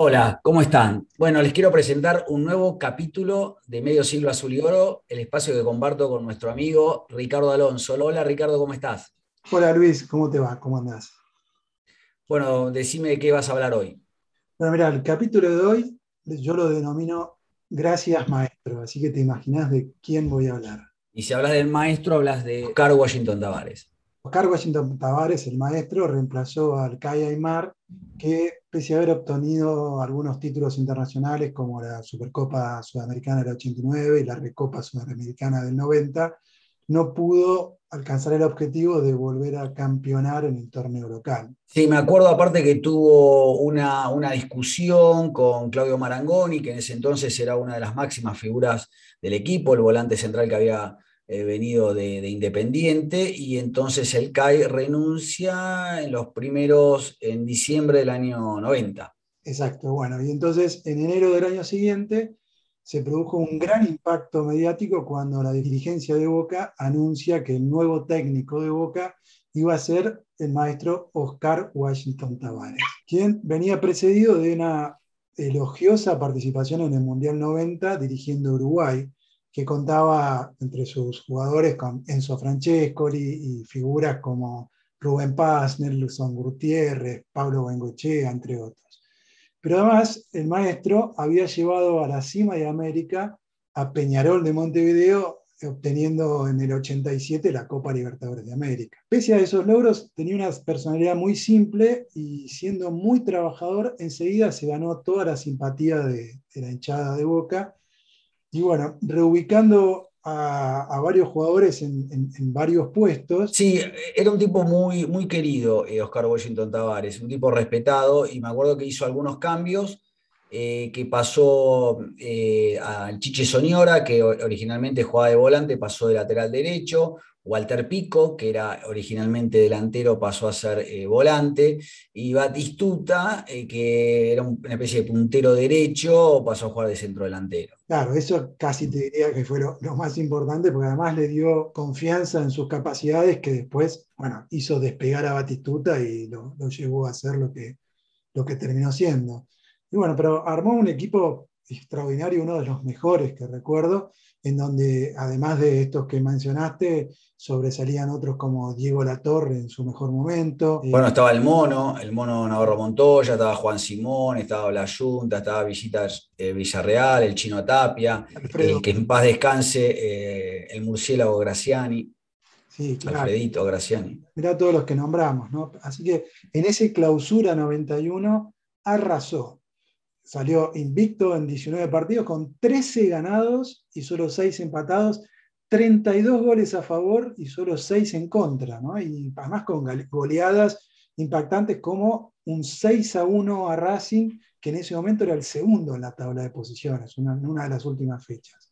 Hola, ¿cómo están? Bueno, les quiero presentar un nuevo capítulo de Medio Siglo Azul y Oro, el espacio que comparto con nuestro amigo Ricardo Alonso. Hola Ricardo, ¿cómo estás? Hola Luis, ¿cómo te va? ¿Cómo andás? Bueno, decime de qué vas a hablar hoy. Bueno, mira, el capítulo de hoy yo lo denomino Gracias Maestro, así que te imaginas de quién voy a hablar. Y si hablas del maestro, hablas de Oscar Washington Tavares. Oscar Washington Tavares, el maestro, reemplazó al Kai Aymar, que pese a haber obtenido algunos títulos internacionales como la Supercopa Sudamericana del 89 y la Recopa Sudamericana del 90, no pudo alcanzar el objetivo de volver a campeonar en el torneo local. Sí, me acuerdo aparte que tuvo una, una, discusión con Claudio Marangoni, que en ese entonces era una de las máximas figuras del equipo, el volante central que había venido de, Independiente, y entonces el CAI renuncia en los primeros, en diciembre del año 90. Exacto, bueno, y entonces en enero del año siguiente se produjo un gran impacto mediático cuando la dirigencia de Boca anuncia que el nuevo técnico de Boca iba a ser el maestro Oscar Washington Tavares, quien venía precedido de una elogiosa participación en el Mundial 90 dirigiendo Uruguay, que contaba entre sus jugadores con Enzo Francescoli y figuras como Rubén Paz, Nelson Gutiérrez, Pablo Bengochea, entre otros. Pero además, el maestro había llevado a la cima de América a Peñarol de Montevideo, obteniendo en el 87 la Copa Libertadores de América. Pese a esos logros, tenía una personalidad muy simple y siendo muy trabajador, enseguida se ganó toda la simpatía de, de la hinchada de Boca y bueno, reubicando a, varios jugadores en, varios puestos. Sí, era un tipo muy, muy querido, eh, Oscar Washington Tavares, un tipo respetado, y me acuerdo que hizo algunos cambios. Eh, que pasó eh, al Chiche Soñora, que originalmente jugaba de volante, pasó de lateral derecho, Walter Pico, que era originalmente delantero, pasó a ser eh, volante, y Batistuta, que era una especie de puntero derecho, pasó a jugar de centro delantero. Claro, eso casi te diría que fue lo, más importante, porque además le dio confianza en sus capacidades, que después, bueno, hizo despegar a Batistuta y lo, llevó a ser lo que, lo que terminó siendo. Y bueno, pero armó un equipo extraordinario, uno de los mejores que recuerdo, en donde además de estos que mencionaste, sobresalían otros como Diego Latorre en su mejor momento. Bueno, eh, estaba el Mono, el Mono Navarro Montoya, estaba Juan Simón, estaba La Junta, estaba Villitas eh, Villarreal, el Chino Tapia, el que en paz descanse, eh, el murciélago Graciani. Sí, claro. Alfredito Graciani. Mirá todos los que nombramos, ¿no? Así que en ese clausura 91 arrasó salió invicto en 19 partidos con 13 ganados y solo 6 empatados, 32 goles a favor y solo 6 en contra, y además con goleadas impactantes como un 6 a 1 a Racing, que en ese momento era el segundo en la tabla de posiciones, una, una de las últimas fechas.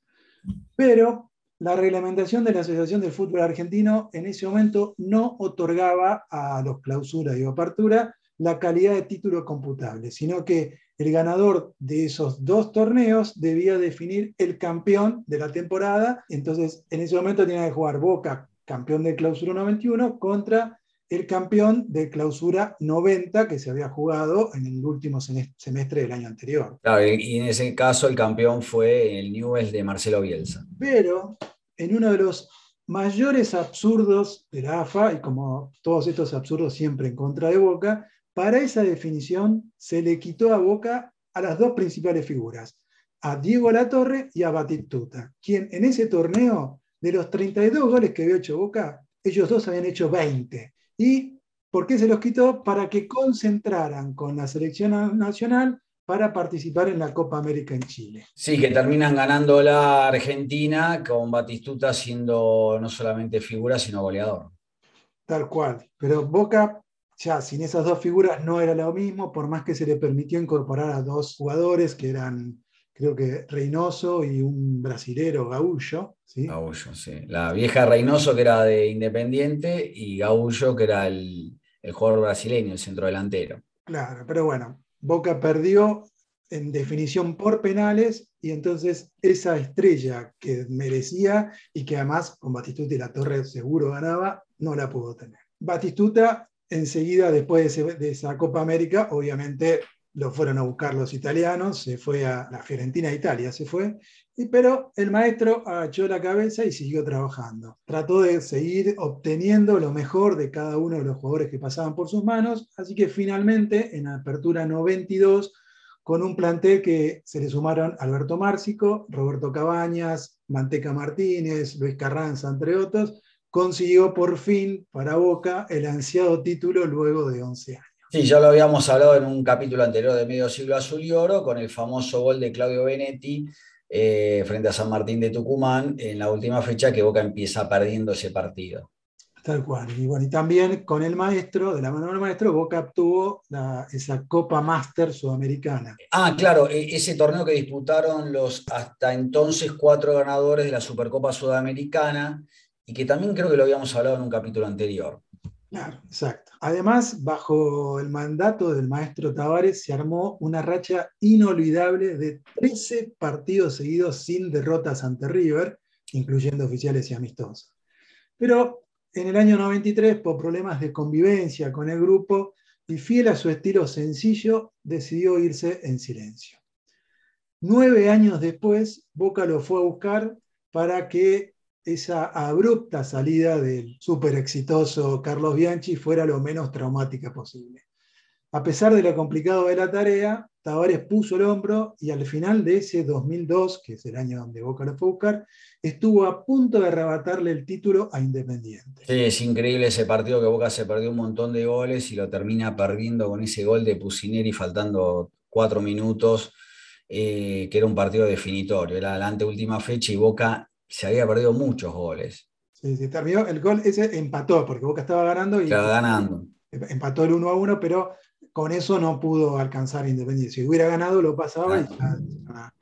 Pero la reglamentación de la Asociación del Fútbol Argentino en ese momento no otorgaba a los clausuras y apertura la calidad de título computable, sino que el ganador de esos dos torneos debía definir el campeón de la temporada. Entonces, en ese momento tenía que jugar Boca, campeón de clausura 91, contra el campeón de clausura 90 que se había jugado en el último semestre del año anterior. Claro, y en ese caso el campeón fue el Newell's de Marcelo Bielsa. Pero en uno de los mayores absurdos de la AFA, y como todos estos absurdos siempre en contra de Boca, para esa definición se le quitó a Boca a las dos principales figuras, a Diego Latorre y a Batistuta, quien en ese torneo, de los 32 goles que había hecho Boca, ellos dos habían hecho 20. ¿Y por qué se los quitó? Para que concentraran con la selección nacional para participar en la Copa América en Chile. Sí, que terminan ganando la Argentina con Batistuta siendo no solamente figura, sino goleador. Tal cual. Pero Boca ya sin esas dos figuras no era lo mismo, por más que se le permitió incorporar a dos jugadores que eran, creo que Reynoso y un brasilero, Gaullo. ¿sí? Gaullo, sí. La vieja Reynoso que era de Independiente y Gaullo que era el, el jugador brasileño, el centrodelantero. Claro, pero bueno, Boca perdió en definición por penales y entonces esa estrella que merecía y que además con Batistuta y la Torre seguro ganaba, no la pudo tener. Batistuta enseguida, después de, esa Copa América, obviamente lo fueron a buscar los italianos, se fue a la Fiorentina Italia, se fue, pero el maestro agachó la cabeza y siguió trabajando. Trató de seguir obteniendo lo mejor de cada uno de los jugadores que pasaban por sus manos, así que finalmente en Apertura 92, con un plantel que se le sumaron Alberto Márcico, Roberto Cabañas, Manteca Martínez, Luis Carranza, entre otros, consiguió por fin para Boca el ansiado título luego de 11 años. Sí, ya lo habíamos hablado en un capítulo anterior de Medio Siglo Azul y Oro, con el famoso gol de Claudio Benetti eh, frente a San Martín de Tucumán en la última fecha que Boca empieza perdiendo ese partido. Tal cual. Y bueno, y también con el maestro, de la mano del maestro, Boca obtuvo esa Copa Master Sudamericana. Ah, claro, e, ese torneo que disputaron los hasta entonces cuatro ganadores de la Supercopa Sudamericana y que también creo que lo habíamos hablado en un capítulo anterior. Claro, exacto. Además, bajo el mandato del maestro Tavares se armó una racha inolvidable de 13 partidos seguidos sin derrotas ante River, incluyendo oficiales y amistosos. Pero en el año 93, por problemas de convivencia con el grupo y fiel a su estilo sencillo, decidió irse en silencio. Nueve años después, Boca lo fue a buscar para que esa abrupta salida del súper exitoso Carlos Bianchi fuera lo menos traumática posible. A pesar de lo complicado de la tarea, Tavares puso el hombro y al final de ese 2002, que es el año donde Boca lo fue a buscar, estuvo a punto de arrebatarle el título a Independiente. Sí, es increíble ese partido que Boca se perdió un montón de goles y lo termina perdiendo con ese gol de Pusineri faltando cuatro minutos, eh, que era un partido definitorio. Era la anteúltima fecha y Boca se había perdido muchos goles. Sí, sí, terminó, el gol ese empató, porque Boca estaba ganando y estaba ganando. empató el 1 a 1, pero con eso no pudo alcanzar Independiente. Si hubiera ganado, lo pasaba y ya,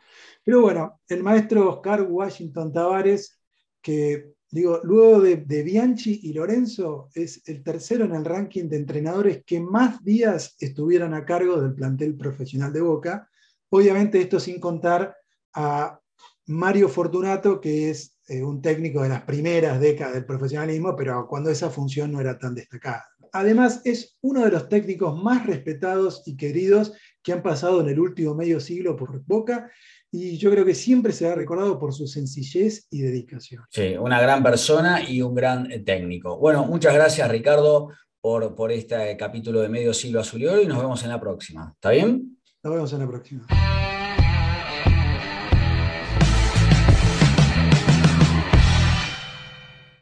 Pero bueno, el maestro Oscar Washington Tavares, que digo, luego de, de, Bianchi y Lorenzo, es el tercero en el ranking de entrenadores que más días estuvieran a cargo del plantel profesional de Boca. Obviamente esto sin contar a Mario Fortunato, que es eh, un técnico de las primeras décadas del profesionalismo, pero cuando esa función no era tan destacada. Además, es uno de los técnicos más respetados y queridos que han pasado en el último medio siglo por Boca y yo creo que siempre se ha recordado por su sencillez y dedicación. Sí, una gran persona y un gran eh, técnico. Bueno, muchas gracias Ricardo por, por este capítulo de Medio Siglo Azul y nos vemos en la próxima. ¿Está bien? Nos vemos en la próxima.